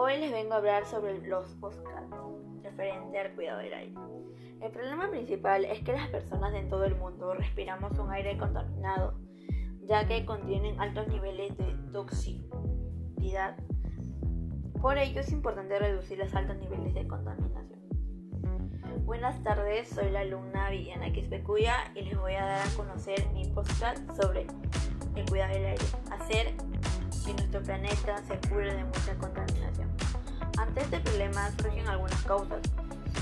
Hoy les vengo a hablar sobre los podcasts referente al cuidado del aire. El problema principal es que las personas en todo el mundo respiramos un aire contaminado, ya que contienen altos niveles de toxicidad. Por ello es importante reducir los altos niveles de contaminación. Buenas tardes, soy la alumna Villana Quispecuya y les voy a dar a conocer mi podcast sobre el cuidado del aire, hacer que nuestro planeta se cure de mucha contaminación. Ante este problema surgen algunas causas.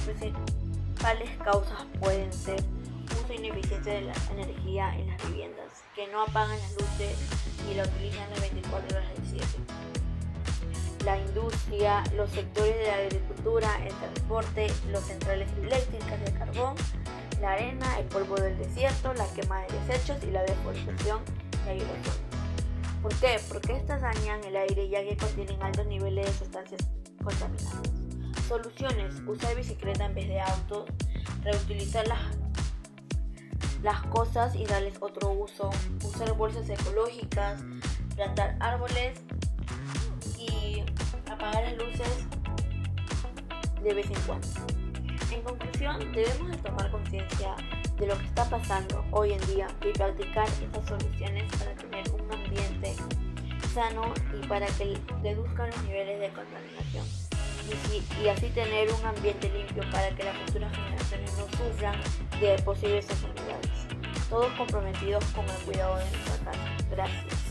Principales causas pueden ser uso ineficiente de la energía en las viviendas, que no apagan las luces y la utilizan de 24 horas del 7. La industria, los sectores de la agricultura, el transporte, las centrales eléctricas de carbón, la arena, el polvo del desierto, la quema de desechos y la deforestación de aerosoles. ¿Por qué? Porque estas dañan el aire ya que contienen altos niveles de sustancias contaminantes. Soluciones: usar bicicleta en vez de auto, reutilizar las, las cosas y darles otro uso, usar bolsas ecológicas, plantar árboles y apagar las luces de vez en cuando. En conclusión, debemos de tomar conciencia de lo que está pasando hoy en día y practicar estas soluciones sano y para que reduzcan los niveles de contaminación y, así tener un ambiente limpio para que las futuras generaciones no sufran de posibles enfermedades. Todos comprometidos con el cuidado de nuestra casa. Gracias.